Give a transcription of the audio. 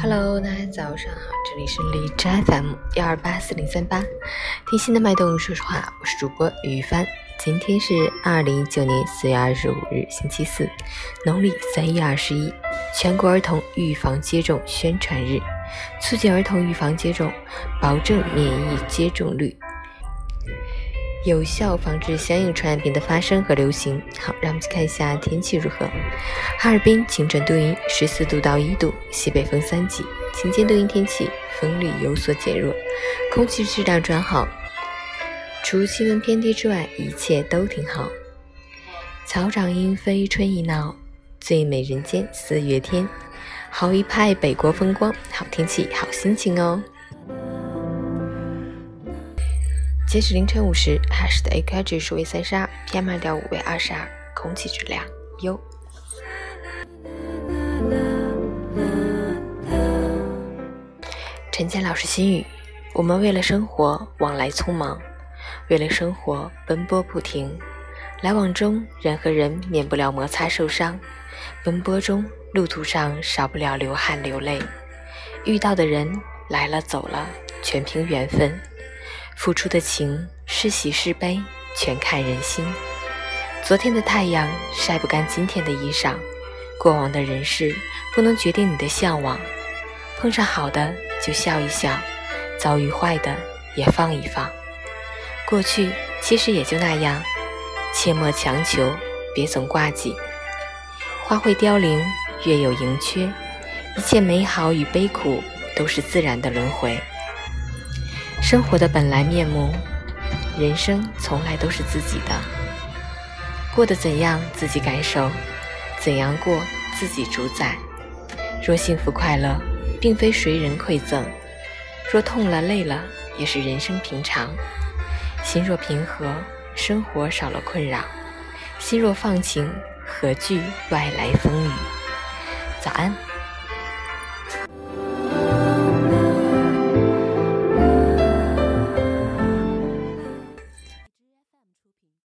Hello，大家早上好，这里是荔枝 FM 幺二八四零三八，听心的脉动，说实话，我是主播于帆。今天是二零一九年四月二十五日，星期四，农历三月二十一，全国儿童预防接种宣传日，促进儿童预防接种，保证免疫接种率。有效防治相应传染病的发生和流行。好，让我们去看一下天气如何。哈尔滨晴转多云，十四度到一度，西北风三级，晴间多云天气，风力有所减弱，空气质量转好。除气温偏低之外，一切都挺好。草长莺飞春意闹，最美人间四月天。好一派北国风光，好天气好心情哦。截止凌晨五时，哈市的 AQI 指数为三十二，PM 二点五为二十二，空气质量优。陈建老师心语：我们为了生活往来匆忙，为了生活奔波不停，来往中人和人免不了摩擦受伤，奔波中路途上少不了流汗流泪，遇到的人来了走了，全凭缘分。付出的情是喜是悲，全看人心。昨天的太阳晒不干今天的衣裳，过往的人事不能决定你的向往。碰上好的就笑一笑，遭遇坏的也放一放。过去其实也就那样，切莫强求，别总挂记。花会凋零，月有盈缺，一切美好与悲苦都是自然的轮回。生活的本来面目，人生从来都是自己的，过得怎样自己感受，怎样过自己主宰。若幸福快乐，并非谁人馈赠；若痛了累了，也是人生平常。心若平和，生活少了困扰；心若放晴，何惧外来风雨？早安。